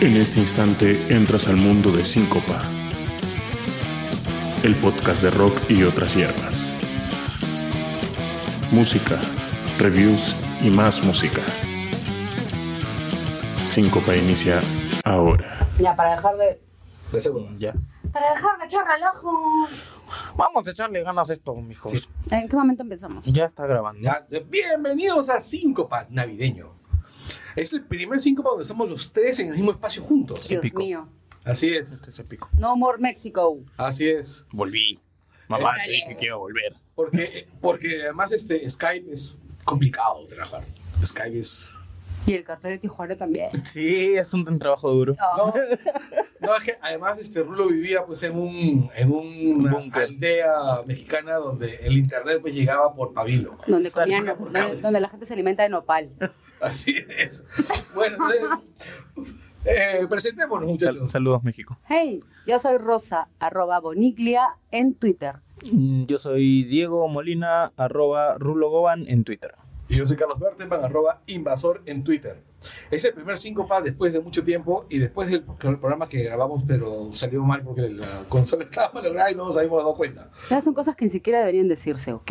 En este instante entras al mundo de Síncopa, el podcast de rock y otras hierbas. Música, reviews y más música. Síncopa inicia ahora. Ya, para dejar de. De segundo. Ya. Para dejar de echar relajo. Vamos a echarle ganas a esto, mijos. Sí. ¿En qué momento empezamos? Ya está grabando. Ya, bienvenidos a Síncopa Navideño. Es el primer Síncopa donde estamos los tres en el mismo espacio juntos. Dios Épico. mío. Así es, Este es épico. No more Mexico. así es. Volví. Mamá, te dije que iba a volver. Porque, porque además este Skype es complicado de trabajar. Skype es... Y el cartel de Tijuana también. Sí, es un, un trabajo duro. No, no, es que además este Rulo vivía pues en un en una Búnker. aldea mexicana donde el internet pues llegaba por pabilo. Donde, comían, donde, donde la gente se alimenta de nopal. Así es. Bueno, entonces, eh, presentémonos Sal- muchachos. saludos, México. Hey, yo soy Rosa, arroba Boniglia en Twitter. Mm, Yo soy Diego Molina, arroba Rulo Goban en Twitter. Y yo soy Carlos Berteman, arroba invasor en Twitter. Es el primer Síncopa después de mucho tiempo y después del del programa que grabamos, pero salió mal porque la consola estaba malograda y no nos habíamos dado cuenta. Esas son cosas que ni siquiera deberían decirse, ok.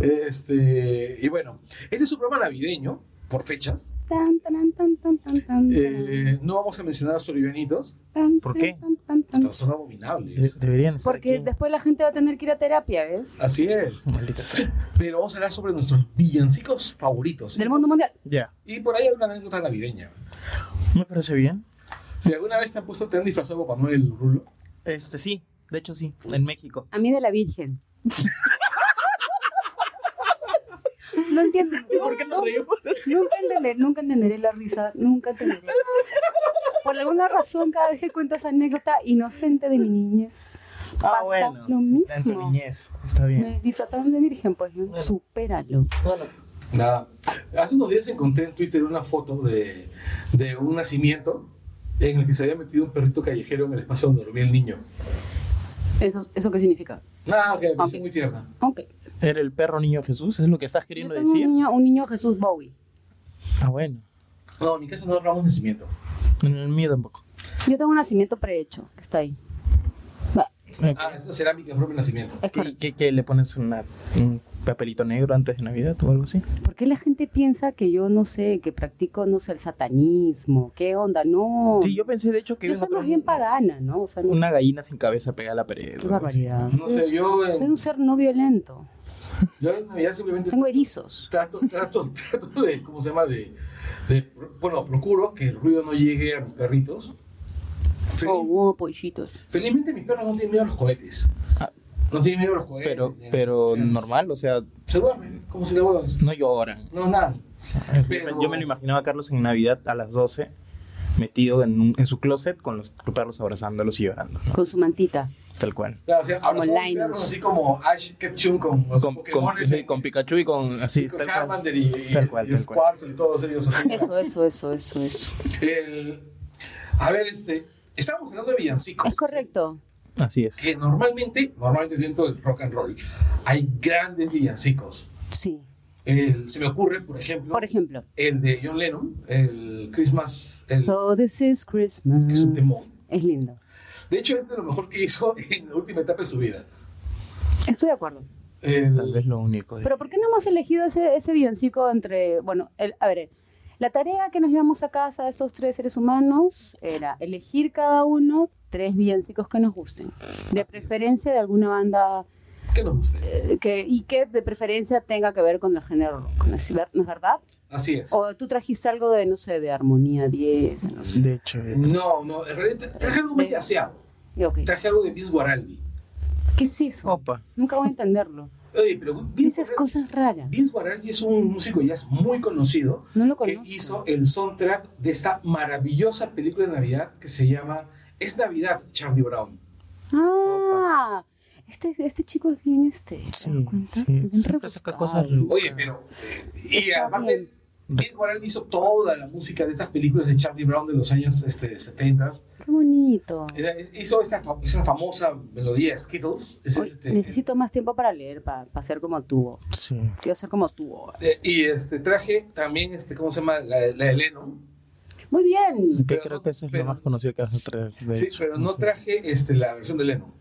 Este, y bueno, este es un programa navideño, por fechas. Tan, tan, tan, tan, tan, tan, Eh, no vamos a mencionar a los tan, ¿por qué? tan, tan, tan. pero son De- abominables. deberían estar Porque aquí. después la gente va a tener que ir a terapia, ¿ves? Así es. Maldita sea. Pero vamos a hablar sobre nuestros villancicos favoritos. Del mundo mundial. Ya. Y por ahí hay una anécdota navideña. Me parece bien. Si alguna vez te han puesto, te han disfrazado Papá Noel, Rulo. Este sí, de hecho sí, en México. A mí de la Virgen. No entiendo. ¿Por qué nos no- reímos? Nunca entenderé, nunca entenderé la risa, nunca entenderé. Por alguna razón, cada vez que cuento esa anécdota inocente de mi niñez, Ah, pasa bueno. lo En tu mismo. niñez. Está bien. Me disfrutaron de virgen, pues, ¿no? supéralo. Bueno, Nada. Hace unos días encontré en Twitter una foto de, de un nacimiento en el que se había metido un perrito callejero en el espacio donde dormía el niño. ¿Eso, ¿Eso qué significa? Nada, que me pareció Ok. muy tierna. Ok. ¿Era el perro niño Jesús? ¿Es lo que estás Yo queriendo tengo un decir? niño, un niño Jesús Bowie. Ah, bueno. No, en mi caso no hablamos de nacimiento. En el mío tampoco. Yo tengo un nacimiento prehecho, que está ahí. Va, Ah, es una cerámica forma de nacimiento. es ¿Qué, qué- le pones una, un papelito negro antes de Navidad o algo así? ¿Por qué la gente piensa que yo, no sé, que practico, no sé, el satanismo? ¿Qué onda? No. Sí, yo pensé de hecho que yo soy más bien pagana, ¿no? O sea, no una gallina sin cabeza pegada a la pared. Qué barbaridad. No sé, yo en, Soy un ser no violento. Yo en Navidad simplemente Tengo erizos. trato, trato, trato de, ¿cómo se llama? De, de- bueno, procuro que el ruido no llegue a mis perritos. Fel- Oh, oh, pollitos. Felizmente mis perros no tienen miedo a los cohetes. Ah. No tienen miedo a los cohetes. Pero, pero normal, o sea, Se duermen, como si le huevas. no lloran. No, nada. Pero- Yo me lo imaginaba a Carlos en Navidad a las 12, metido en, un- en su closet con los perros abrazándolos y llorando. ¿no? Con su mantita. Tal cual. Claro, o sea, ahora Como son perros así como Ash Ketchum con Con, con, Pokémones, sí, en- con Pikachu y con así, con tal cual. Charmander y, y, Tal cual, y tal cual. Squirtle y todos ellos así. Eso, eso, eso, eso, eso. El- a ver, este, estamos hablando de villancicos. Es correcto. Así es. Que normalmente, normalmente dentro del rock and roll hay grandes villancicos. Sí. El- se me ocurre, por ejemplo, Por ejemplo. el de John Lennon, el Christmas. el- So this is Christmas. Es un temón. Es lindo. De hecho, es de lo mejor que hizo en la última etapa de su vida. Estoy de acuerdo. El- Tal vez lo único. de- Pero ¿por qué no hemos elegido ese, ese villancico entre, bueno, el, a ver, la tarea que nos llevamos a casa de estos tres seres humanos era elegir cada uno tres villancicos que nos gusten. De preferencia de alguna banda ¿Qué nos guste? eh, que, y que de preferencia tenga que ver con el género rock. ¿No es verdad? Así es. O tú trajiste algo de, no sé, de Armonía 10, no sé. De hecho, de- No, no, en realidad traje algo muy yaceado. Y, ok, Traje algo de Vince Guaraldi. ¿Qué es eso? Opa. Nunca voy a entenderlo. Oye, pero Vince Dices Guaraldi, cosas raras. Vince Guaraldi es un músico jazz muy conocido No lo que hizo el soundtrack de esta maravillosa película de Navidad que se llama Es Navidad, Charlie Brown. Ah, este, este chico es bien este. ¿te Sí, das cuenta? sí. Bien Siempre saca rebuscado. cosas Oye, pero. eh, y Está aparte, bien. Vince Guaraldi hizo toda la música de estas películas de Charlie Brown de los años este, 70. Qué bonito. Hizo esta, esa famosa melodía Skittles. Es este- necesito más tiempo para leer, para, ser como tú. Sí. Quiero ser como tú. eh, y este traje también, este, ¿cómo se llama? La, la de Lennon. Muy bien. Que Pero creo no- que eso es pero- lo más conocido que vas a traer. de Sí, hecho. pero no sé. traje este, la versión de Lennon.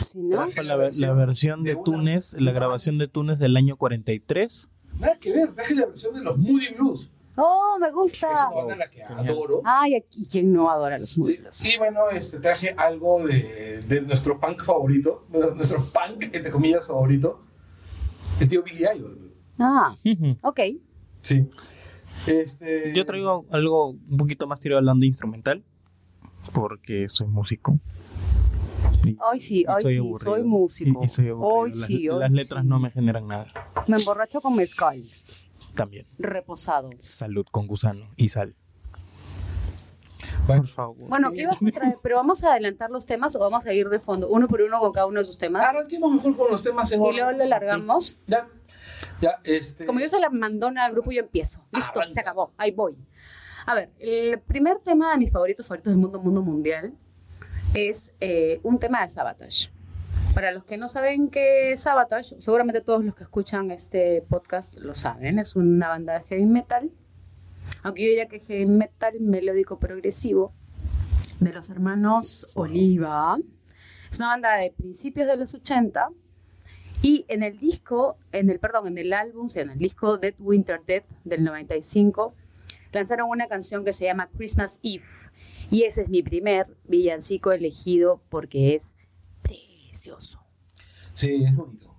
Sí, ¿no? Traje La, ver- la versión de una- Túnez, la grabación de Túnez del año 43. Nada que ver, traje la versión de los Moody Blues. Oh, me Es gusta. una banda la que Genial. adoro. Ay, aquí quién no adora los Sí, muslos. y bueno, este, traje algo de, de nuestro punk favorito, nuestro punk, entre comillas, favorito, el tío Billy Idol. Ah, ok. Sí. Este, Yo traigo algo un poquito más tirado al lado instrumental, porque soy músico. Y- Hoy sí, hoy sí, aburrido. soy músico. Y, y soy aburrido. Hoy Las- sí, hoy Las letras sí. no me generan nada. Me emborracho con mezcal, También. reposado. Salud con gusano y sal. Por favor. Bueno, ¿qué ibas a traer? ¿Pero vamos a adelantar los temas o vamos a ir de fondo, uno por uno con cada uno de sus temas? arranquemos mejor con los temas en Y luego lo largamos. Ya, ya, este... Como yo se la mandona al grupo, yo empiezo. Listo, Arranca. se acabó. Ahí voy. A ver, el primer tema de mis favoritos, favoritos del mundo, mundo mundial, es eh, un tema de Sabotage. Para los que no saben qué es Sabotage, seguramente todos los que escuchan este podcast lo saben. Es una banda de heavy metal. Aunque yo diría que heavy metal melódico progresivo de los hermanos Oliva. Es una banda de principios de los 80 y en el disco, en el, perdón, en el álbum, en el disco Dead Winter Death del 95, lanzaron una canción que se llama Christmas Eve. Y ese es mi primer villancico elegido porque es precioso. Sí, es bonito.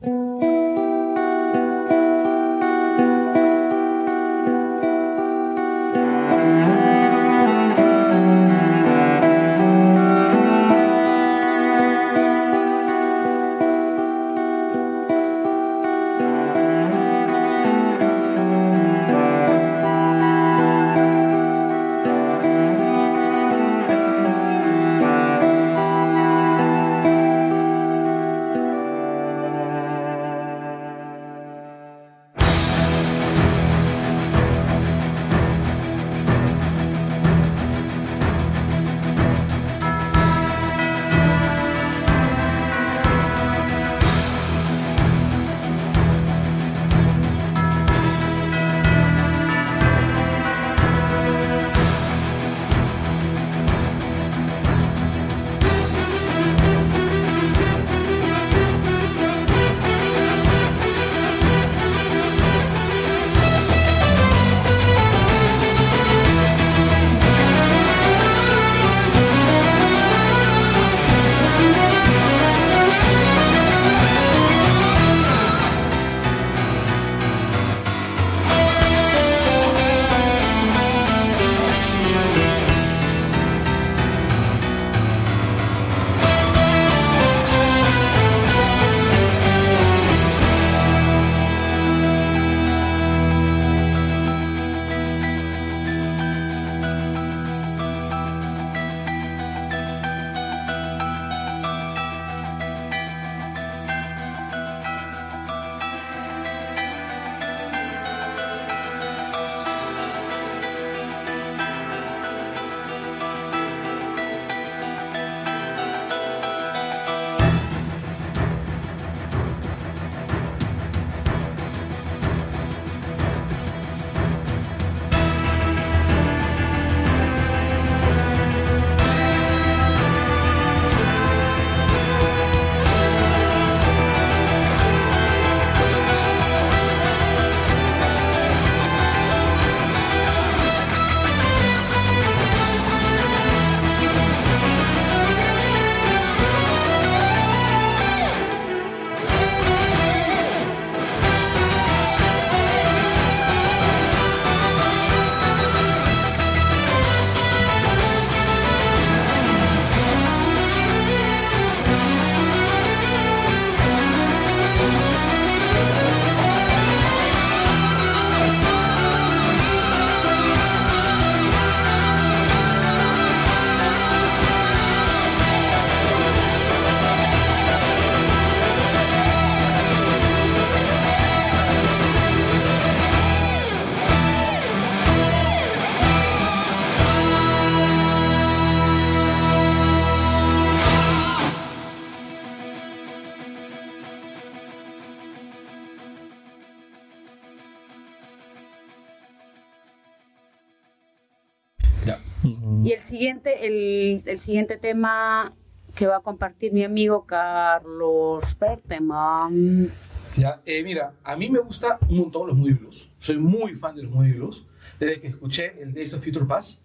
El, siguiente tema que va a compartir mi amigo Carlos Berteman. Ya, eh, mira, a mí me gusta un montón los Moody Blues. Soy muy fan de los Moody Blues. Desde que escuché el Days of Future Past,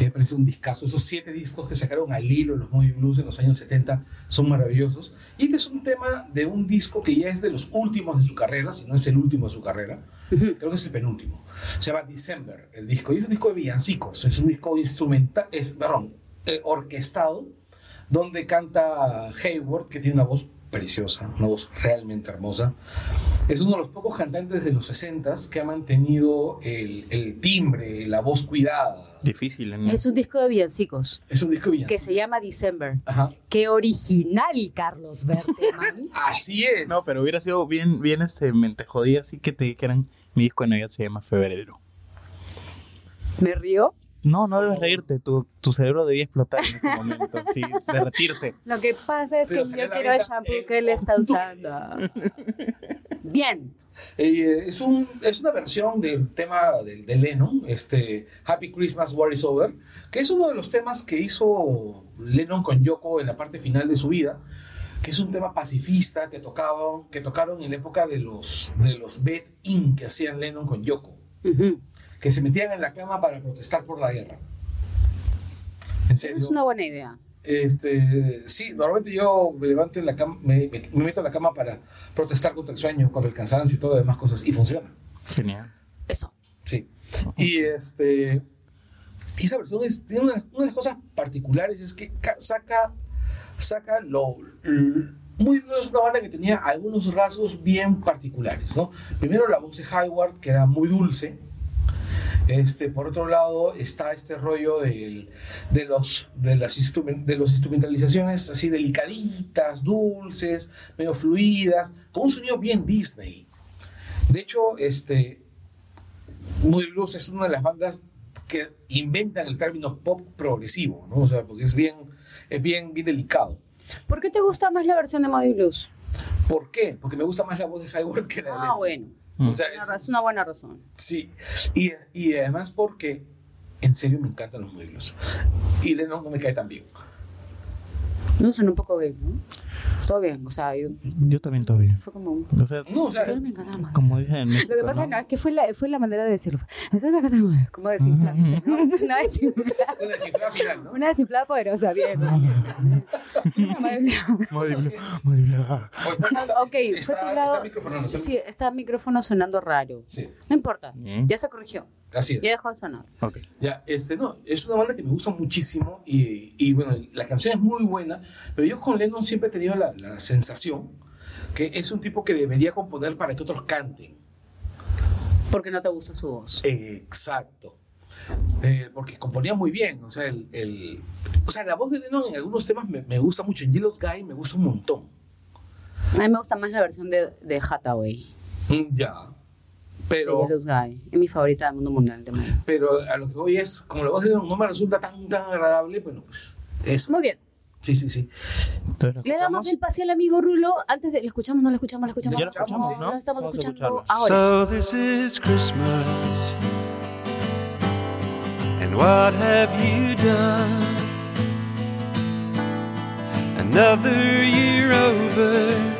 me parece un discazo. Esos siete discos que sacaron al hilo los Moody Blues en los años 70 son maravillosos. Y este es un tema de un disco que ya es de los últimos de su carrera, si no es el último de su carrera. Creo que es el penúltimo. Se llama December, el disco. Y es un disco de villancicos. Es un disco instrumental, es, perdón, eh, orquestado, donde canta Hayward, que tiene una voz preciosa, una voz realmente hermosa. Es uno de los pocos cantantes de los 60 que ha mantenido el, el timbre, la voz cuidada. Difícil, ¿no? Es un disco de villancicos Es un disco de villancicos. que se llama December. Ajá. Qué original, Carlos Berteman. Así es. No, pero hubiera sido bien, bien este, mente jodida así que te dijeran, mi disco de Navidad se llama Febrero. ¿Me río? No, no debes reírte, tu, tu cerebro debía explotar en ese momento, sí, derretirse. Lo que pasa es Pero que yo quiero el shampoo que él está usando. Bien. Eh, es, un, es una versión del tema de, de Lennon, este Happy Christmas, War is Over, que es uno de los temas que hizo Lennon con Yoko en la parte final de su vida, que es un tema pacifista que tocaban, que tocaron en la época de los de los Bet In que hacían Lennon con Yoko, Ujú. Que se metían en la cama para protestar por la guerra. En serio. Es una buena idea. Este, sí, normalmente yo me levanto en la cama, me, me- me meto en la cama para protestar contra el sueño, contra el cansancio y todo demás cosas, y funciona. Genial. Eso. Sí. Y este. y esa versión es, tiene una, una de las cosas particulares es que ca- saca, saca lo. Muy es una banda que tenía algunos rasgos bien particulares, ¿no? Primero la voz de Hayward, que era muy dulce. Este, por otro lado, está este rollo del- de, los, de, las de los instrumentalizaciones así delicaditas, dulces, medio fluidas, con un sonido bien Disney. De hecho, este, Moody Blues es una de las bandas que inventan el término pop progresivo, ¿no? O sea, porque es bien, es bien, bien delicado. ¿Por qué te gusta más la versión de Modi Blues? ¿Por qué? Porque me gusta más la voz de Hayward que la de Ah, Lennon. Bueno. O sea, Una es- una buena razón. sí. Y, y además porque en serio me encantan los Moody Blues. Y Lennon no me cae tan bien. No, son un poco gay, ¿no? Todo bien, o sea, yo, Yo también todavía. fue como un... O sea, No, o sea, Eso no me encanta más. como dicen en México, Lo que pasa ¿no? no, es que fue la, fue la manera de decirlo. Eso no me encanta más. Como desinflar, ¿no? Una desinflada, una desinflada final, ¿no? una desinflada poderosa, bien. Una Modi Blues. Modi Blue, Modi Blue. Oye, está- Ok, está- fue tu está lado. micrófono, ¿no? Sí, sí, está el micrófono sonando raro. Sí, No importa, Bien. ya se corrigió. Así es. Sonar. Ok. Ya, este, no, es una banda que me gusta muchísimo y, y, bueno, la canción es muy buena, pero yo con Lennon siempre he tenido la, la sensación que es un tipo que debería componer para que otros canten. Porque no te gusta su voz. Exacto. Eh, porque componía muy bien, o sea, el, el- o sea, la voz de Lennon en algunos temas me, me gusta mucho, en Yellow's Guy me gusta un montón. A mí me gusta más la versión de, de Hathaway, Mm, Ya, pero. Es mi favorita del mundo mundial pero a lo que voy es, como la voz de no me resulta tan, tan agradable, bueno, pues eso. Muy bien. Sí, sí, sí. Entonces, ¿lo Le damos el pase al amigo Rulo. Antes de. ¿Le escuchamos? ¿No le escuchamos? ¿Le escuchamos? Ya lo escuchamos, ¿no? Lo estamos Vamos escuchando ahora. So this is Christmas. And what have you done? Another year over.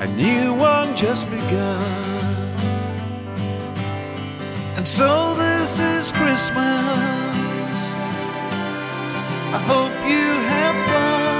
A new one just begun. And so this is Christmas. I hope you have fun.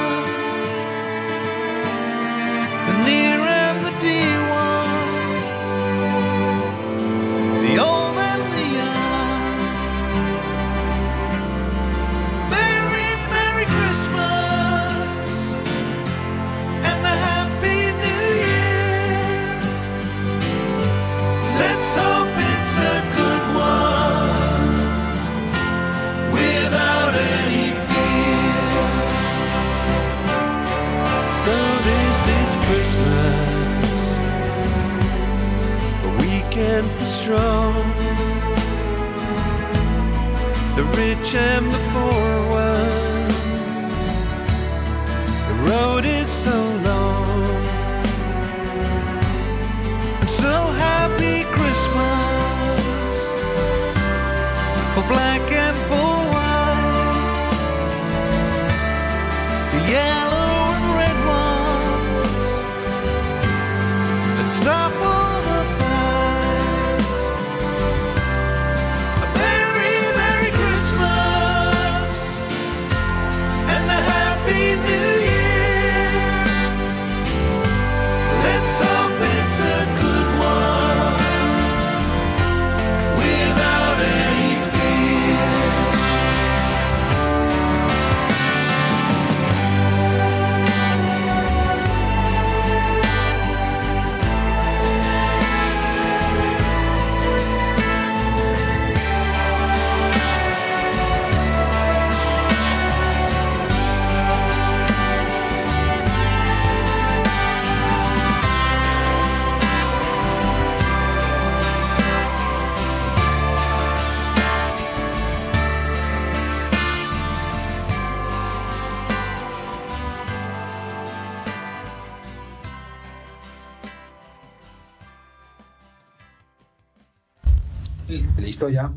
Listo ya.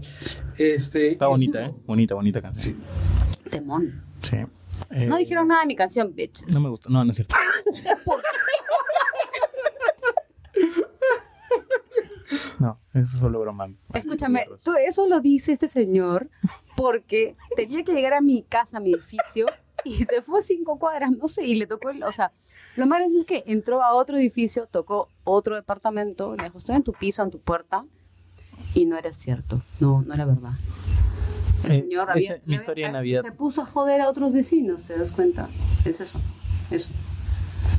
Este, Está bonita, ¿eh? Bonita, bonita canción. Temón. Sí. Eh, No dijeron nada de mi canción, bitch. No me gusta. No, no es cierto. No, es solo broma. Escúchame, tú eso lo dice este señor porque tenía que llegar a mi casa, a mi edificio, y se fue cinco cuadras, no sé, y le tocó el, o sea, lo malo es que entró a otro edificio, tocó otro departamento, le dijo, estoy en tu piso, en tu puerta, y no era cierto, no, no era verdad. El Eh, señor había, mi historia de había- Navidad. se puso a joder a otros vecinos, ¿te das cuenta? Es eso, eso.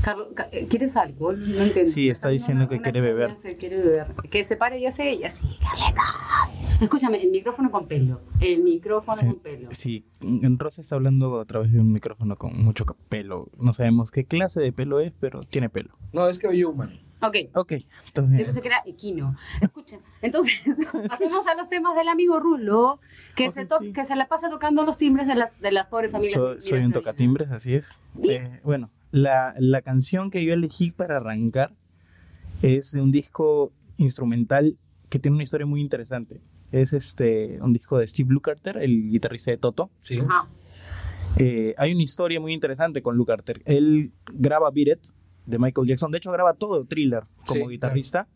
Carlos, ca- eh, ¿quieres alcohol? No entiendo. Sí, está diciendo que Una quiere beber. se quiere beber. Que se pare, ya sé, ya sí, Carletas. Escúchame, el micrófono con pelo. El micrófono Sí, con pelo. sí, Rosa está hablando a través de un micrófono con mucho pelo. No sabemos qué clase de pelo es, pero tiene pelo. No, es cabello humano. Ok. Ok, Yo entonces. pensé que era equino. Escucha, entonces pasemos a los temas del amigo Rulo, que, se, to- sí. que se la pasa tocando los timbres de las, de las pobres familias. Soy, soy un tocatimbres, así es. Eh, bueno, la, la canción que yo elegí para arrancar es de un disco instrumental que tiene una historia muy interesante. Es este un disco de Steve Lukather, el guitarrista de Toto. Sí. Eh, hay una historia muy interesante con Lukather. Él graba Beat It de Michael Jackson. De hecho, graba todo Thriller como Sí, guitarrista.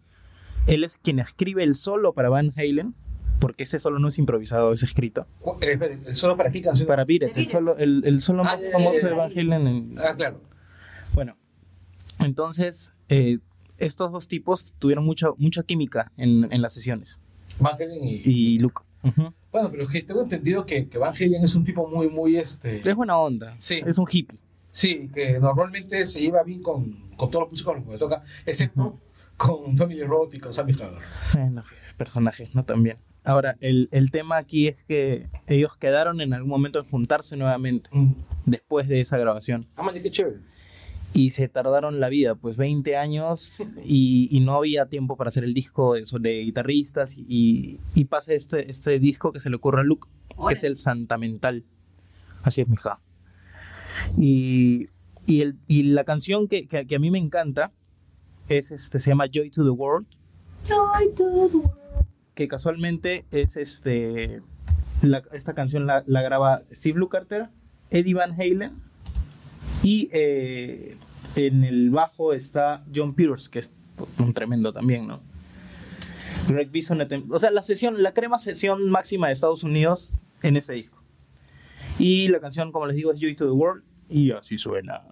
Él es quien escribe el solo para Van Halen, porque ese solo no es improvisado, es escrito. Eh, ¿El solo para qué canción? Para De el solo, el, el solo Ah, más famoso de. Van Halen. en- Ah, claro. Bueno, entonces eh, estos dos tipos tuvieron mucha, mucha química en, en las sesiones. Van Halen y... Y Luke. Bueno, pero es que tengo entendido que, que Van Halen es un tipo muy, muy, este... Es buena onda. Sí. Es un hippie. Sí, que normalmente se lleva bien con, con todos los músicos con los que toca, excepto con Tommy Lee Roth y con Sammy Hagar. Bueno, personajes, ¿no? También. Ahora, el, el tema aquí es que ellos quedaron en algún momento en juntarse nuevamente después de esa grabación. Ah, man, qué chévere. Y se tardaron la vida, pues 20 años y, y no había tiempo para hacer el disco de, de guitarristas y, y pasa este, este disco que se le ocurre a Luke, que es el Santamental. Así es, mija. Y, y, el, y la canción que, que, que a mí me encanta es este, se llama Joy to the World, Joy to the world. que casualmente es este la- esta canción la, la graba Steve Lukather, Eddie Van Halen y eh, en el bajo está John Peters, que es un tremendo también, ¿no? Greg Bison, o sea, la sesión, la crema sesión máxima de Estados Unidos en este disco. Y la canción, como les digo, es Joy to the World y así suena.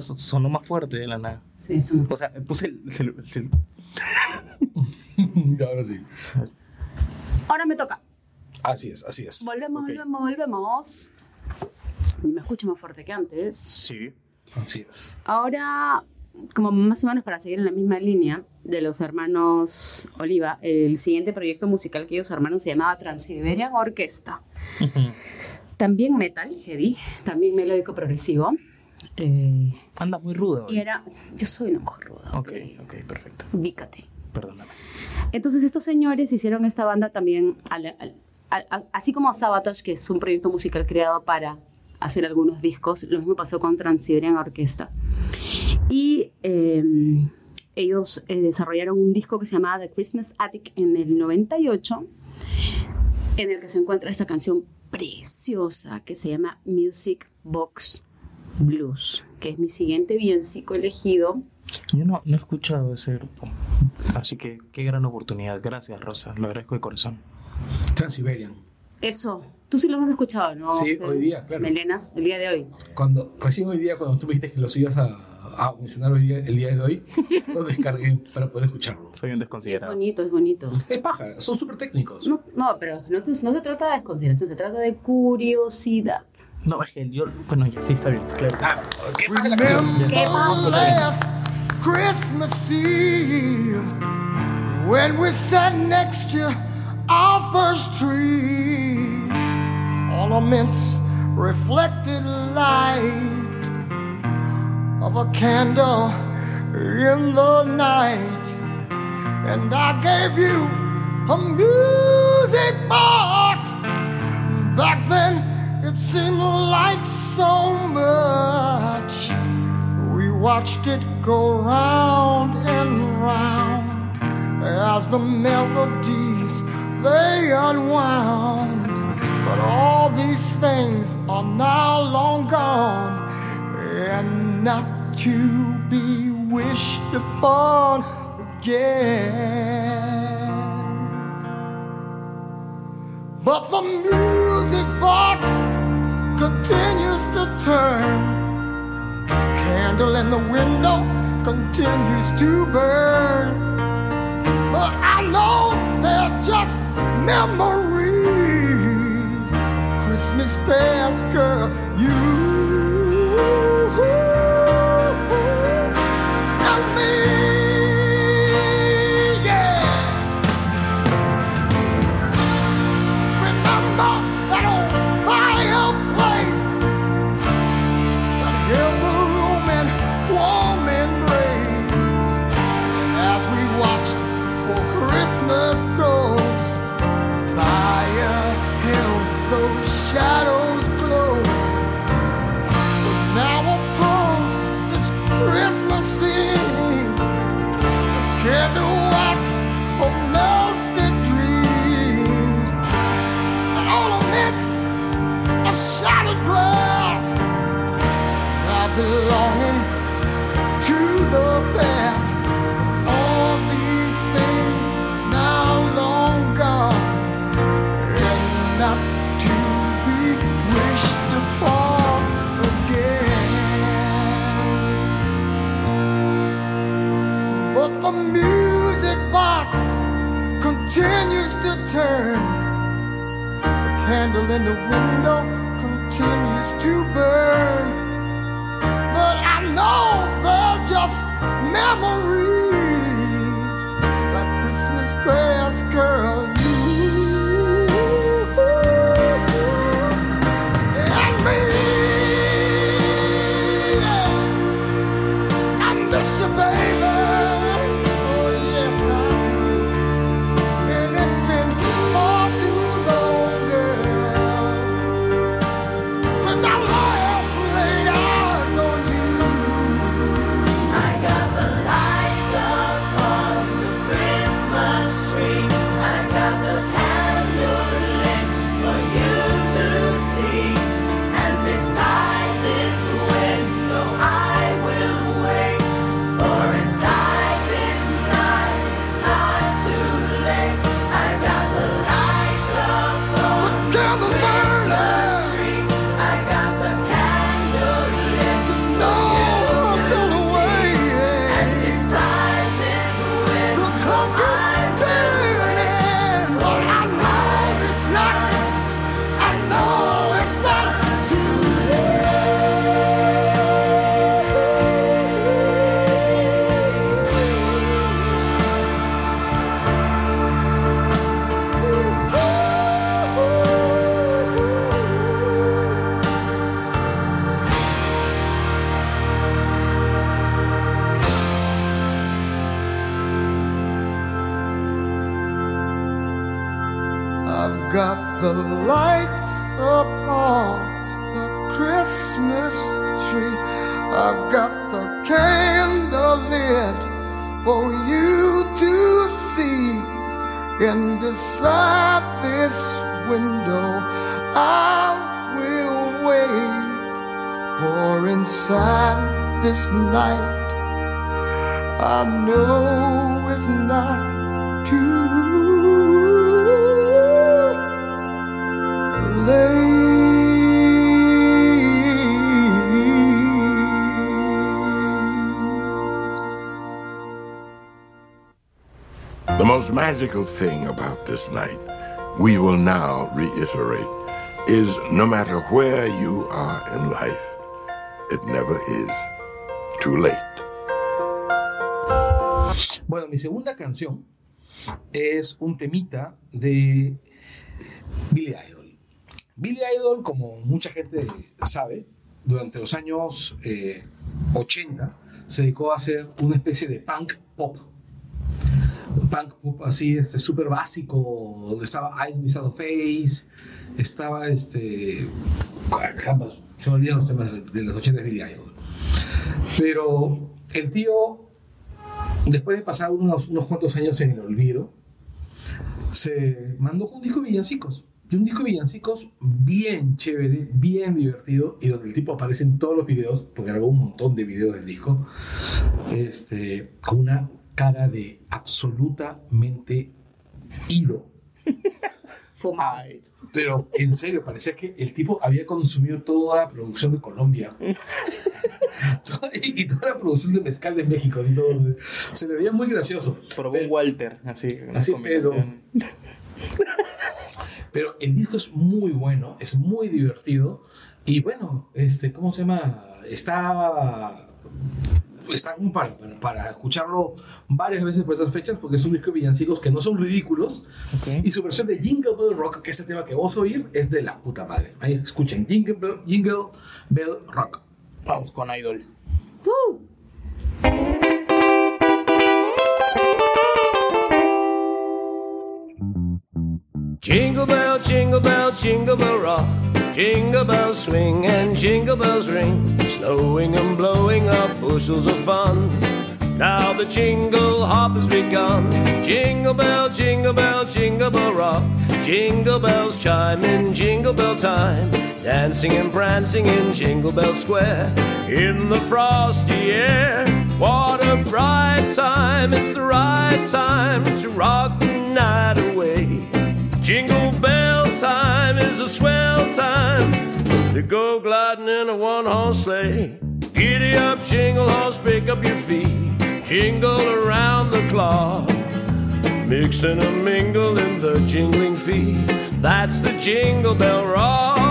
Sonó más fuerte de la nada. Sí. O sea, puse el... el- el- Ahora sí. Ahora me toca. Así es, así es. Volvemos, volvemos, volvemos. Y me escucho más fuerte que antes. Sí. Así es. Ahora, como más o menos para seguir en la misma línea de los hermanos Oliva, el siguiente proyecto musical que ellos armaron se llamaba Transiberian Orquesta. También metal, heavy, también melódico progresivo. Eh, Anda muy rudo. y era, yo soy una mujer ruda. Ok, ok, perfecto. Ubícate. Perdóname. Entonces estos señores hicieron esta banda también, al- al- al- al- así como Sabotage, que es un proyecto musical creado para hacer algunos discos, lo mismo pasó con Transiberian Orquesta. Y eh, ellos eh, desarrollaron un disco que se llamaba The Christmas Attic en el 98, en el que se encuentra esta canción preciosa que se llama Music Box Blues, que es mi siguiente villancico elegido Yo no, no he escuchado ese grupo. Así que qué gran oportunidad. Gracias, Rosa. Lo agradezco de corazón. Transiberian. Eso, tú sí lo has escuchado, ¿no? Sí, Fede? hoy día, claro. Melenas, el día de hoy. Cuando, recién hoy día, cuando tú me dijiste que los ibas a, a mencionar hoy día, el día de hoy, lo descargué para poder escucharlo. Soy un Es desconsiderado. bonito, es bonito. Es paja, son súper técnicos. No, no, pero no, no se trata de desconsideración, se trata de curiosidad. No, es que yo... Bueno, ya sí está bien. Claro. Ah, ¿Qué pasa la canción? ¿Qué pasa? Christmas Eve when we sat next to our first tree. All amidst reflected light of a candle in the night. And I gave you a music box. Back then, it seemed like so much. We watched it go round and round as the melodies they unwound. But all these things are now long gone and not to be wished upon again. But the music box continues to turn. Candle in the window continues to burn. But I know they're just memories of Christmas past, girl. You magical thing about this night, we will now reiterate, is no matter where you are in life, it never is too late. Bueno, mi segunda canción es un temita de Billy Idol. Billy Idol, como mucha gente sabe, durante los años eh, 80 se dedicó a hacer una especie de punk pop. Punk pop así, este, súper básico, donde estaba Eyes Without Face, estaba este. Caramba, se me olvidan los temas de, de los 80 de Billy Idol. Pero el tío después de pasar unos, unos cuantos años en el olvido, se mandó con un disco de villancicos. Y un disco de villancicos bien chévere, bien divertido, y donde el tipo aparece en todos los videos, porque grabó un montón de videos del disco, este, con una cara de absolutamente ido. Fumado. Pero en serio, parecía que el tipo había consumido toda la producción de Colombia. Y toda la producción de mezcal de México. así todo. Se le veía muy gracioso. Probó un Walter, así. Así, combinación. Pero el disco es muy bueno, es muy divertido. Y bueno, este, ¿cómo se llama? Está. Está como para, para, para escucharlo varias veces por esas fechas, porque es un disco de villancicos que no son ridículos. Ok. Y su versión de Jingle Bell Rock, que es el tema que vamos a oír, es de la puta madre. Ahí escuchen Jingle Bell, Jingle Bell Rock. Vamos con Idol. Jingle bell, jingle bell, jingle bell rock. Jingle bells swing and jingle bells ring. Snowing and blowing up bushels of fun. Now the jingle hop has begun. Jingle bell, jingle bell, jingle bell rock. Jingle bells chime in jingle bell time. Dancing and prancing in Jingle Bell Square. In the frosty air. What a bright time. It's the right time to rock the night away. Jingle bell time is a swell time to go gliding in a one horse sleigh. Giddy up, jingle horse, pick up your feet, jingle around the clock. Mix and a mingle in the jingling feet. That's the jingle bell rock.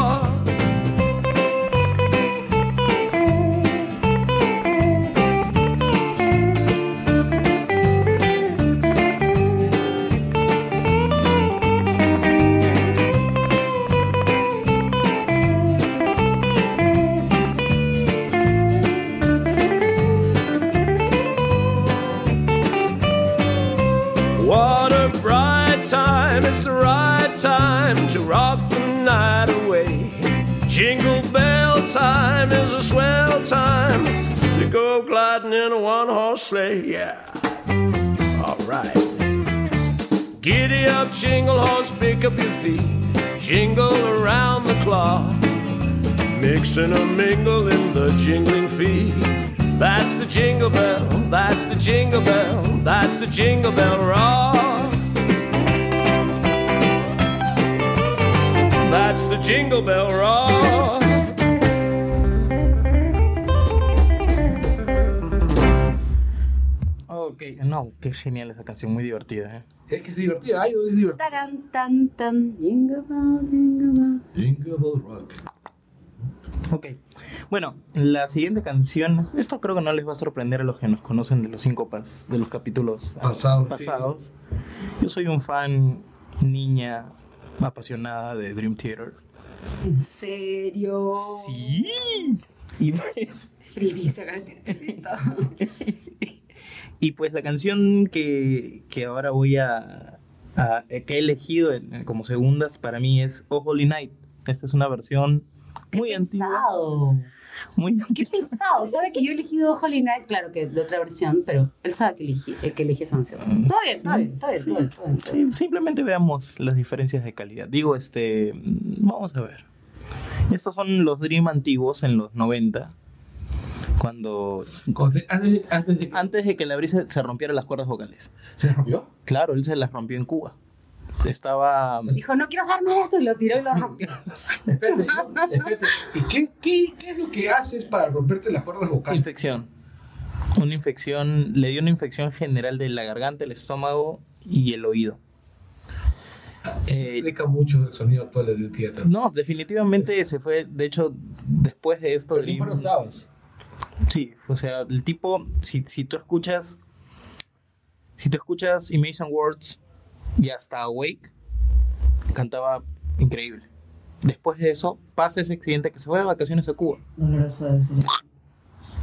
Time to go gliding in a one horse sleigh, yeah. Alright. Giddy up, jingle horse, pick up your feet, jingle around the clock. Mix and a mingle in the jingling feet. That's the jingle bell, that's the jingle bell, that's the jingle bell rock. That's the jingle bell rock. Ok, no, qué genial esa canción, muy divertida, ¿eh? Es que es divertida, Idol es divertida. Taran, tan, tan, jingle bell, jingle bell. Jingle Bell Rock. Ok. Bueno, la siguiente canción, esto creo que no les va a sorprender a los que nos conocen de los síncopas, de los capítulos Pasados, pasados. Yo soy un fan niña apasionada de Dream Theater. ¿En serio? Sí. Y pues, gratuita. y pues la canción que, que ahora voy a, ah, que he elegido como segundas para mí es Oh Holy Night. Esta es una versión muy antigua. pesado. Muy Qué pesado. Sabe que yo he elegido Holy Night, claro que de otra versión, pero él sabe que elegí, eh, que elegí esa canción. Está bien, está bien, está bien, bien, está bien, está bien. Sí, simplemente veamos las diferencias de calidad. Digo, este, mm, vamos a ver. Estos son los Dream antiguos en los 90, cuando Cuando te- Antes, de- antes de que antes de que la brisa se rompiera las cuerdas vocales. se rompió. Claro, él se las rompió en Cuba. Estaba Dijo, no quiero hacer más esto y lo tiró y lo rompió. Espérate, yo- espérate. ¿Y qué, qué, qué es lo que haces para romperte las cuerdas vocales? infección. Una infección, le dio una infección general de la garganta, el estómago y el oído. Eh, Explica mucho el sonido actual del teatro. no, definitivamente se fue, de hecho, después de esto, Dream- por octavas. Sí, o sea, el tipo, si, si tú escuchas, si tú escuchas Imagine Words y hasta Awake, cantaba increíble. Después de eso, pasa ese accidente que se fue de vacaciones a Cuba. Doloroso ser.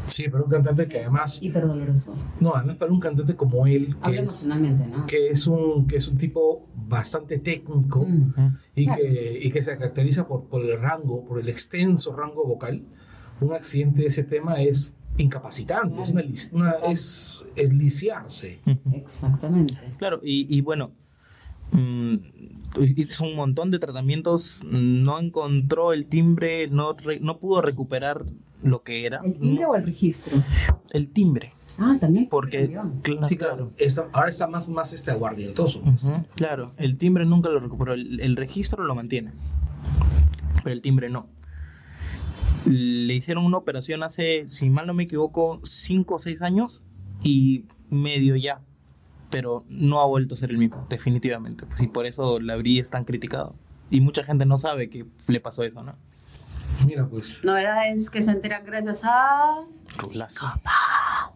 Sí, pero un cantante que además, Hiper doloroso. no, además para un cantante como él, que Habla es, emocionalmente, ¿no? que es un que es un tipo bastante técnico Mm. y Claro. que y que se caracteriza por, por el rango, por el extenso rango vocal, un accidente de ese tema es incapacitante, es, una, una- es, es lisiarse. Exactamente. Claro, y, y bueno, mm, hizo un montón de tratamientos, no encontró el timbre, no, re- no pudo recuperar lo que era. ¿El timbre o el registro? El timbre, Ah, también. porque... cl- Sí, claro. está- ahora está más, más este aguardientoso. Ujú, Claro, el timbre nunca lo recuperó, el, el registro lo mantiene, pero el timbre no. Le hicieron una operación hace, si mal no me equivoco, 5 o 6 años y medio ya, pero no ha vuelto a ser el mismo, definitivamente. Pues, y por eso la Brie es tan criticado. Y mucha gente no sabe que le pasó eso, ¿no? Mira, pues. Novedades que se enteran gracias a Rulazo.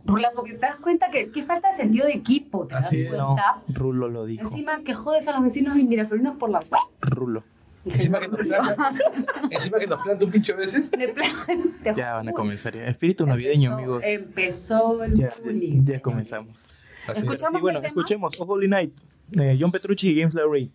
Rulazo, que te das cuenta que, que falta de sentido de equipo, te das Así. No, cuenta. Rulo lo dijo. Encima que jodes a los vecinos miraflorinos por las Rulo. Encima que, nos planta, encima que nos planta un pincho a veces. Ya van a comenzar ya. Espíritu navideño, Empezó- amigos. Empezó el Ya, bullying, ya señores. comenzamos. Así es. Escuchamos Y bueno, el tema? escuchemos Oh Holy Night, eh, John Petrucci y James Lowry.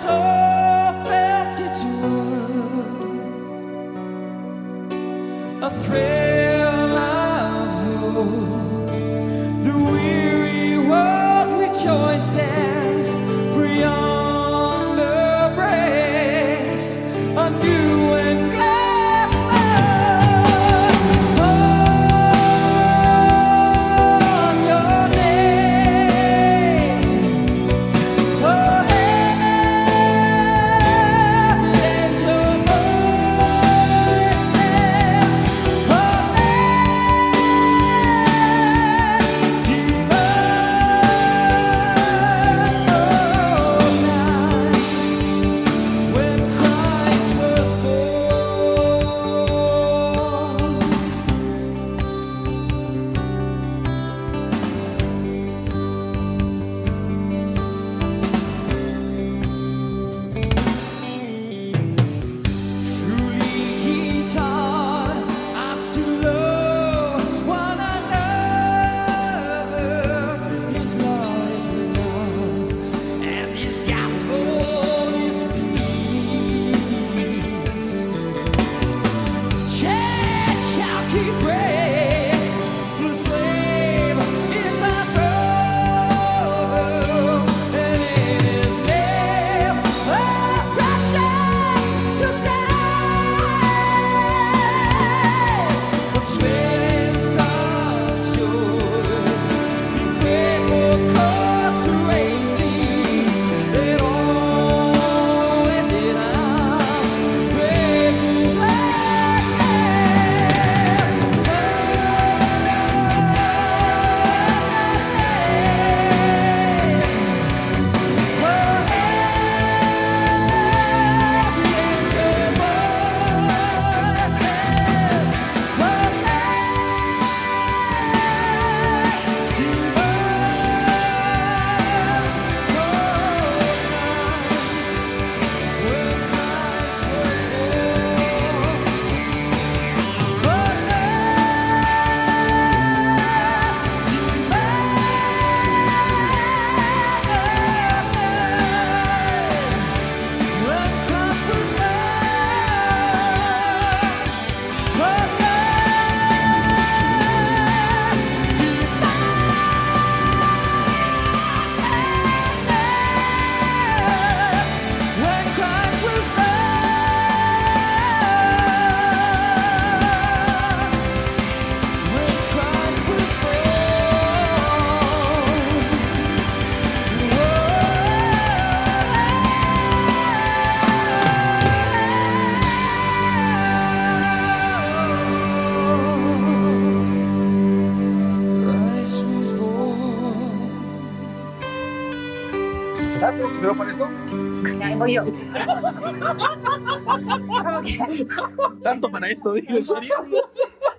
Soul Tanto para esto, digo, ¿en serio?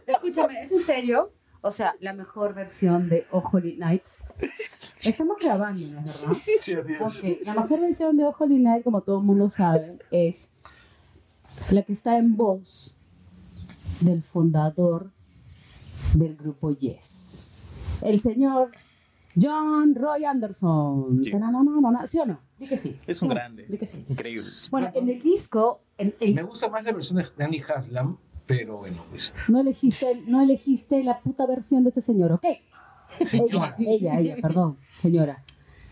Escúchame, ¿es en serio? O sea, la mejor versión de Oh Holy Night. Estamos grabando, ¿no es verdad? Sí, así es. Ok, la mejor versión de Oh Holy Night, como todo el mundo sabe, es la que está en voz del fundador del grupo Yes. El señor John Roy Anderson. Sí. ¿Sí o no? Di que sí. Es un Sí, grande. Di que sí. Increíble. Bueno, en el disco, en el- Me gusta más la versión de Danny Haslam, pero bueno, pues. no, elegiste, no elegiste la puta versión de este señor, ¿ok? Ella, Señora. ella, ella, perdón, señora.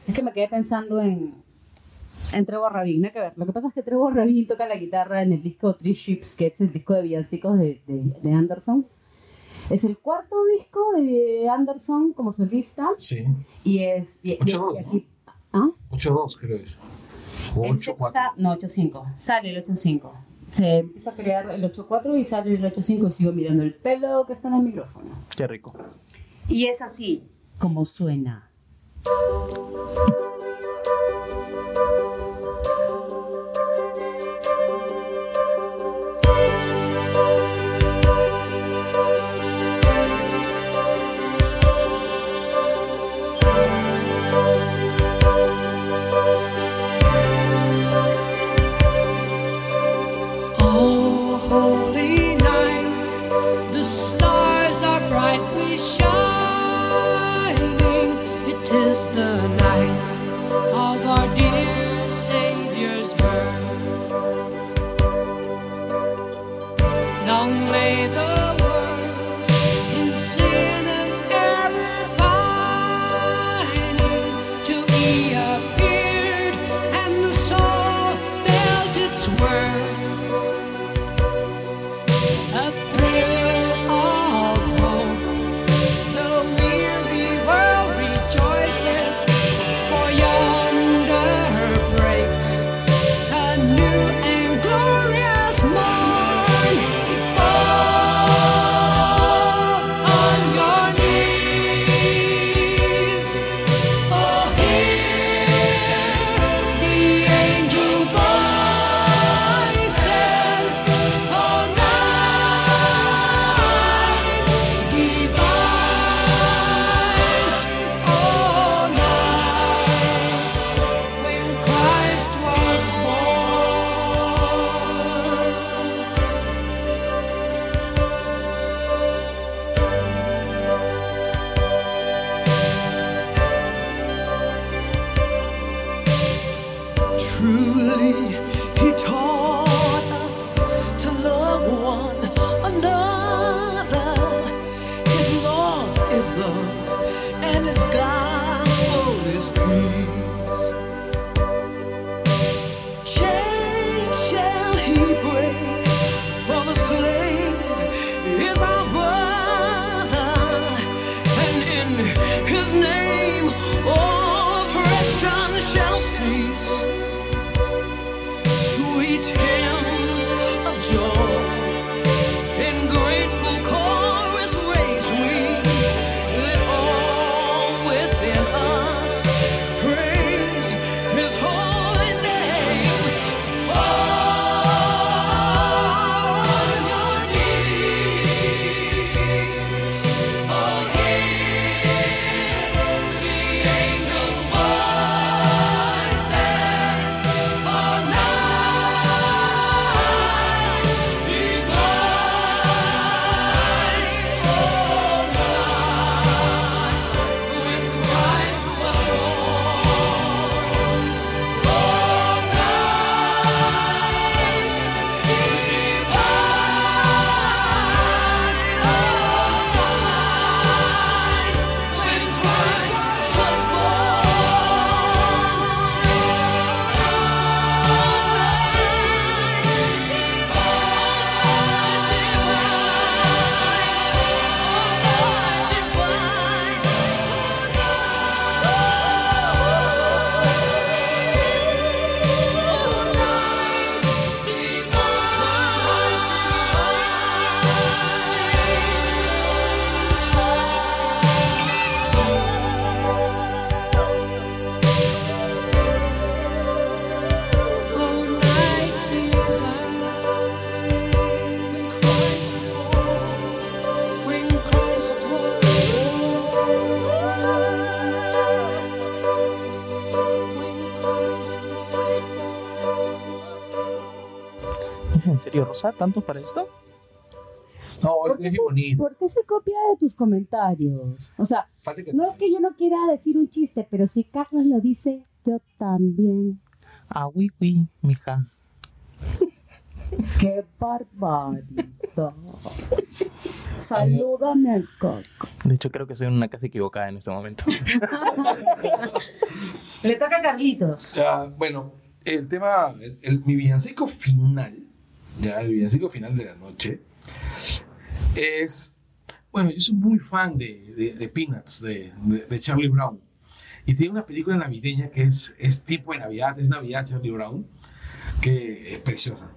Es que me quedé pensando en, en Trevor Rabin, nada que ver. Lo que pasa es que Trevor Rabin toca la guitarra en el disco Three Ships, que es el disco de villancicos de, de, de Anderson. Es el cuarto disco de Anderson como solista Sí. y es... Y, y- Ocho, y dos, aquí- ¿Ah? 8-2 creo es. O El 8-4. sexta, no, 8-5. Sale el 8-5. Se empieza a crear el 8-4 y sale el 8-5 y sigo mirando el pelo que está en el micrófono. Qué rico. Y es así como suena. ¿En serio, Rosa? ¿Tanto para esto? No, ¿Por es, qué, es se, bonito. por qué se copia de tus comentarios? O sea, que- no es que yo no quiera decir un chiste, pero si Carlos lo dice, yo también. Ah, oui, oui, mija. ¡Qué barbaridad! Salúdame al coco. De hecho, creo que en una casa equivocada en este momento. Le toca a Carlitos. Ah, bueno, el tema, el, el- mi villancico final, ya el villancico final de la noche, es, bueno, yo soy muy fan de, de- de Peanuts, de, de- Charlie Brown, y tiene una película navideña que es, es tipo de Navidad, es Navidad Charlie Brown, que es preciosa.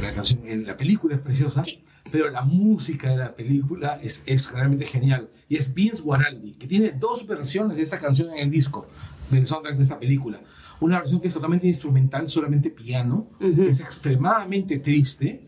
La, canción, la película es preciosa, pero la música de la película es, es realmente genial. Y es Vince Guaraldi, que tiene dos versiones de esta canción en el disco, del soundtrack de esta película. Una versión que es totalmente instrumental, solamente piano, que es extremadamente triste.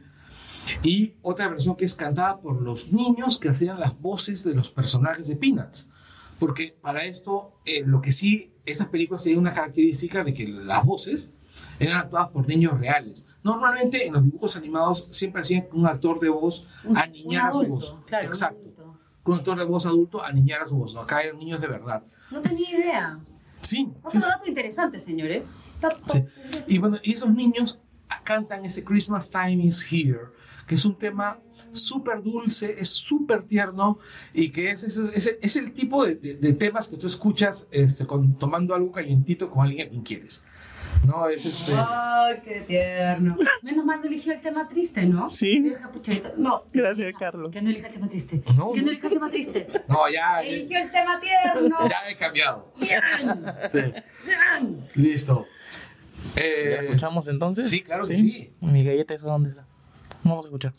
Y otra versión que es cantada por los niños que hacían las voces de los personajes de Peanuts. Porque para esto, eh, lo que sí, esas películas tienen una característica de que las voces eran actuadas por niños reales. Normalmente en los dibujos animados siempre hacían un actor de voz a niñar a su voz. claro. Exacto. Un actor de voz adulto a niñar a su voz. No, acá eran niños de verdad. No tenía idea. Sí. Otro dato interesante, señores. Sí. Y bueno, y esos niños cantan ese Christmas Time is Here, que es un tema súper dulce, es súper tierno y que es, es, es- es el tipo de, de- de temas que tú escuchas este, con- tomando algo calientito con alguien a quien quieres. No, es este. Ay, qué tierno. Menos mal no eligió el tema triste, ¿no? Sí. No. Gracias, Hija, Carlos. Que no elija el tema triste. No, que no elija el tema triste. No, ya, Eligió el tema tierno. ya he cambiado. Bien. Sí. Bien. Listo. ¿Ya Eh, la escuchamos entonces? sí, claro que sí. Mi galleta, ¿eso dónde está? Vamos a escuchar.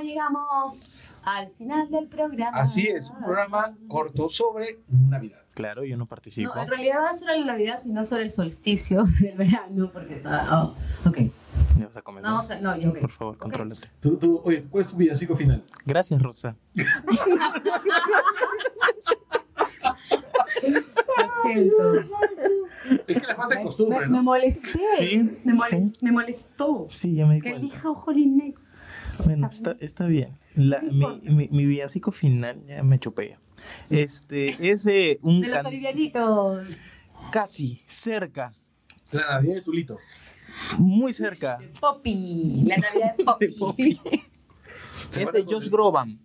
Llegamos al final del programa. Así es, un programa corto sobre Navidad. Claro, yo no participo. No, en realidad no es sobre la Navidad, sino sobre el solsticio del verano, porque está. Oh, ok. ¿Ya vas a comenzar? No, o sea, no, yo. Por favor, contrólate. Tú, tú, oye, ¿cuál es tu villancico final? Gracias, Rosa. Es que la falta de Me, costumbre, me ¿no? molesté. Sí, me, molest- sí. me molestó. Sí, ya me di Que cuenta. elija Ojolín Bueno, está, está bien. La- No mi, mi, mi villancico final ya me chupé. Este es de un De los can- casi cerca, La Navidad de Tulito. muy cerca. Poppy. La Navidad de Poppy. De Poppy. Es de Josh Groban.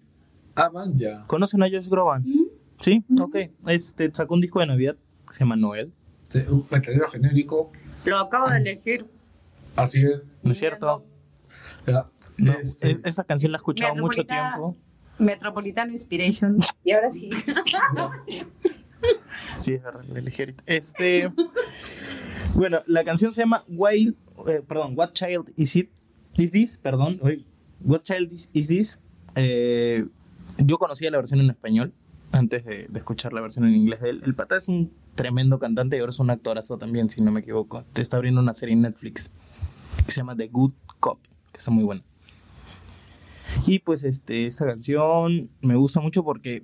Ah, man, ya. ¿Conocen a Josh Groban? ¿Mm? Sí, ok. Este sacó un disco de Navidad que se llama Noel. Sí, Un metalero genérico. Lo acabo de elegir. Así es. ¿No es cierto? Ya. No, Este, es- esa canción la he escuchado mucho tiempo. Metropolitano Inspiration. Y ahora sí. Sí, es verdad, ahorita. Este. bueno, la canción se llama Wild, eh, perdón, What Child Is It? Is This? Perdón, What Child Is, is This? Eh, yo conocía la versión en español antes de, de escuchar la versión en inglés de él. El pata es un tremendo cantante y ahora es un actorazo también, si no me equivoco. Te está abriendo una serie en Netflix que se llama The Good Cop, que está muy buena. Y pues este, esta canción me gusta mucho porque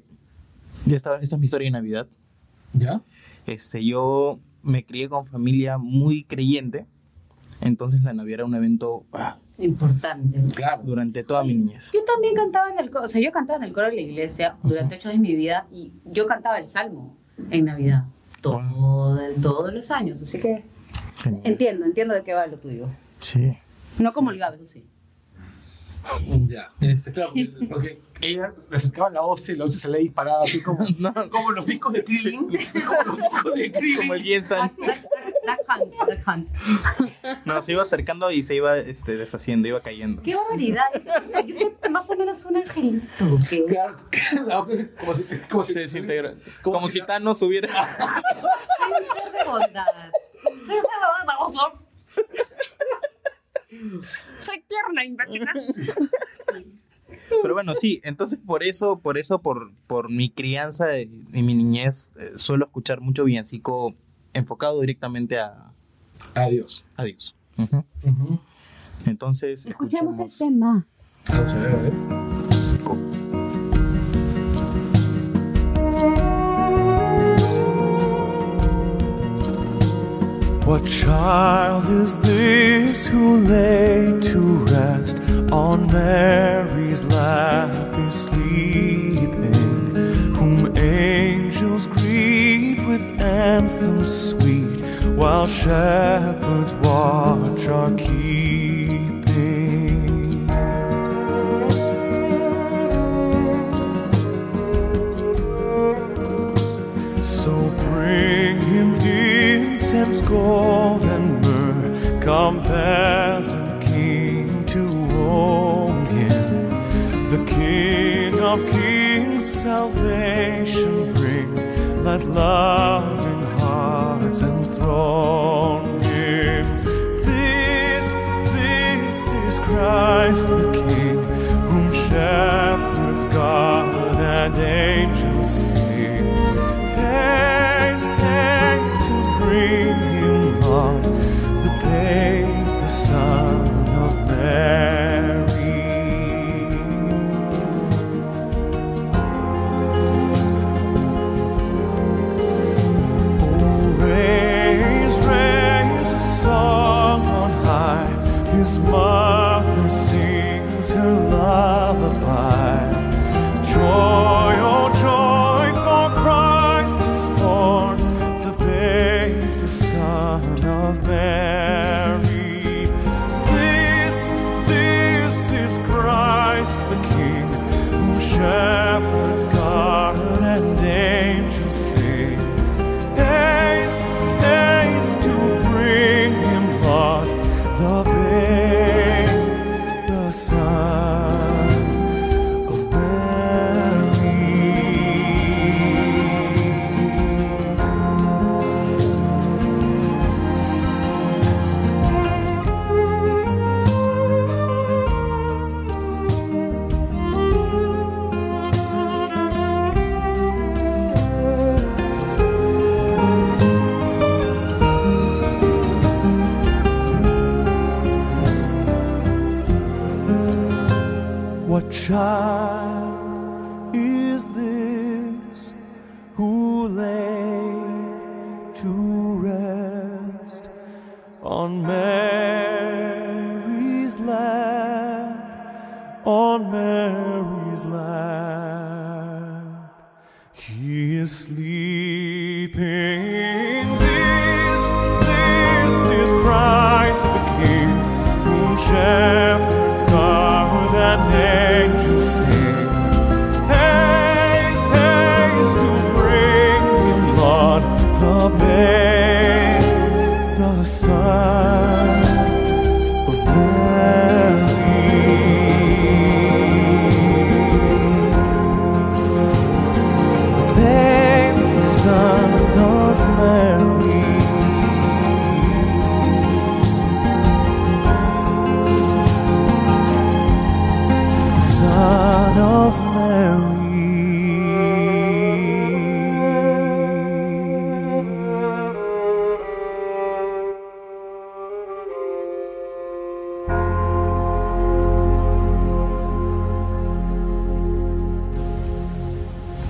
esta, esta es mi historia de Navidad. ¿Ya? Este, yo me crié con familia muy creyente, entonces la Navidad era un evento ah, Importante. Claro. durante toda mi niñez. Yo también cantaba en el coro, o sea, yo cantaba en el coro de la iglesia durante ocho años de mi vida y yo cantaba el salmo en Navidad. Todo, todos los años, así que Genial. entiendo, entiendo de qué va lo tuyo. Sí. No como el Gabe, eso sí. Ya. Este, claro, porque, ella le acercaba la hostia y la hostia se le disparaba así como, No, como los discos de Krillin. como los discos de Krillin. como el Jensen. Hunt, hunt. No, se iba acercando y se iba este, deshaciendo, iba cayendo. Qué barbaridad. Yo soy, yo más o menos un angelito. que- Claro, que la hostia es como si... Como si Se desintegra. Como Como, si si Thanos hubiera. Soy un ser de bondad. Soy un ser de bondad, babosos. Soy tierna, imbécil. Pero bueno, sí, entonces por eso, por eso, por, por mi crianza y mi niñez, eh, suelo escuchar mucho villancico enfocado directamente a, Adiós. a Dios. Ujú. Entonces, Escuchemos el tema. Vamos a ver, a ver. What child is this who lay to rest on Mary's lap is sleeping, whom angels greet with anthems sweet, while shepherds watch our keeping? Gold, and myrrh. Come, peasant king, to own him. The King of kings, salvation brings. Let loving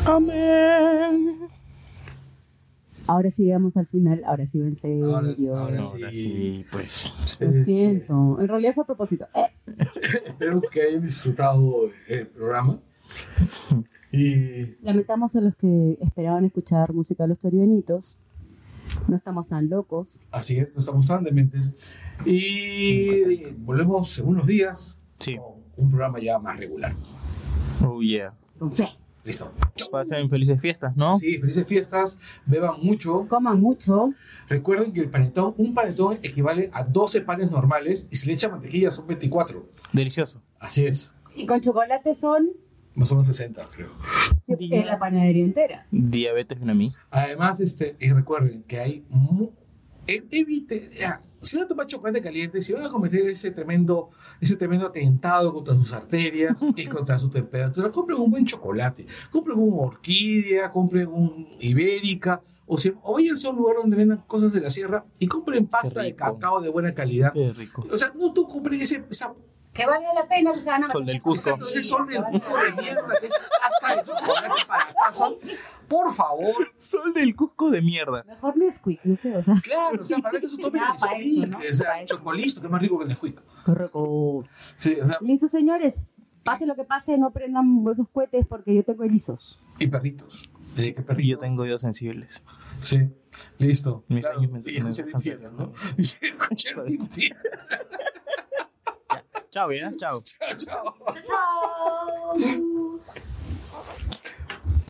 Amén. Ahora sí llegamos al final, ahora sí en serio. Ahora, ahora sí. Ahora sí, pues. Lo siento. En realidad fue a propósito. Eh, Espero que hayan disfrutado el programa. Y lamentamos a los que esperaban escuchar música de los torianitos. No estamos tan locos. así es, no estamos tan dementes. Y volvemos en unos días Sí. con un programa ya más regular. Oh, yeah. Fe. Listo. Pasen felices fiestas, ¿no? Sí, felices fiestas, beban mucho. Coman mucho. Recuerden que el panetón, un panetón equivale a 12 panes normales y si le echa mantequilla son 24. Delicioso. Así es, Y con chocolate son más o menos 60, creo. en la panadería entera. Diabetes en a mí. Además, este, y recuerden que hay. mu- evite. ya, si van a tomar chocolate caliente, si van a cometer ese tremendo, ese tremendo atentado contra sus arterias y contra su temperatura, compren un buen chocolate. Compren un orquídea, compren un ibérica. O, si, o váyanse a un lugar donde vendan cosas de la sierra y compren pasta de cacao de buena calidad. Qué rico. O sea, no tú compren ese, esa Que valga la pena que se van a Sol del Cusco. Sol del cuco de mierda que es pasta de chocolate para casa. Por favor. Sol del Cusco de mierda. Mejor Nesquik, no sé, o sea. Claro, o sea, para que eso tome Nesquik, ¿no? O sea, chocolisto, que es más rico que el Nesquik. Correcto. Sí, o sea, Listo, señores. Pase lo que pase, no prendan esos cohetes porque yo tengo erizos. y perritos. Eh, ¿Qué Y perrito? yo tengo oídos sensibles. Sí, listo. Mis Claro, sueños me- y infierno, ¿no? Y escuchar infierno. Chao, ya. Chao. Chao, chao. Chao, chao.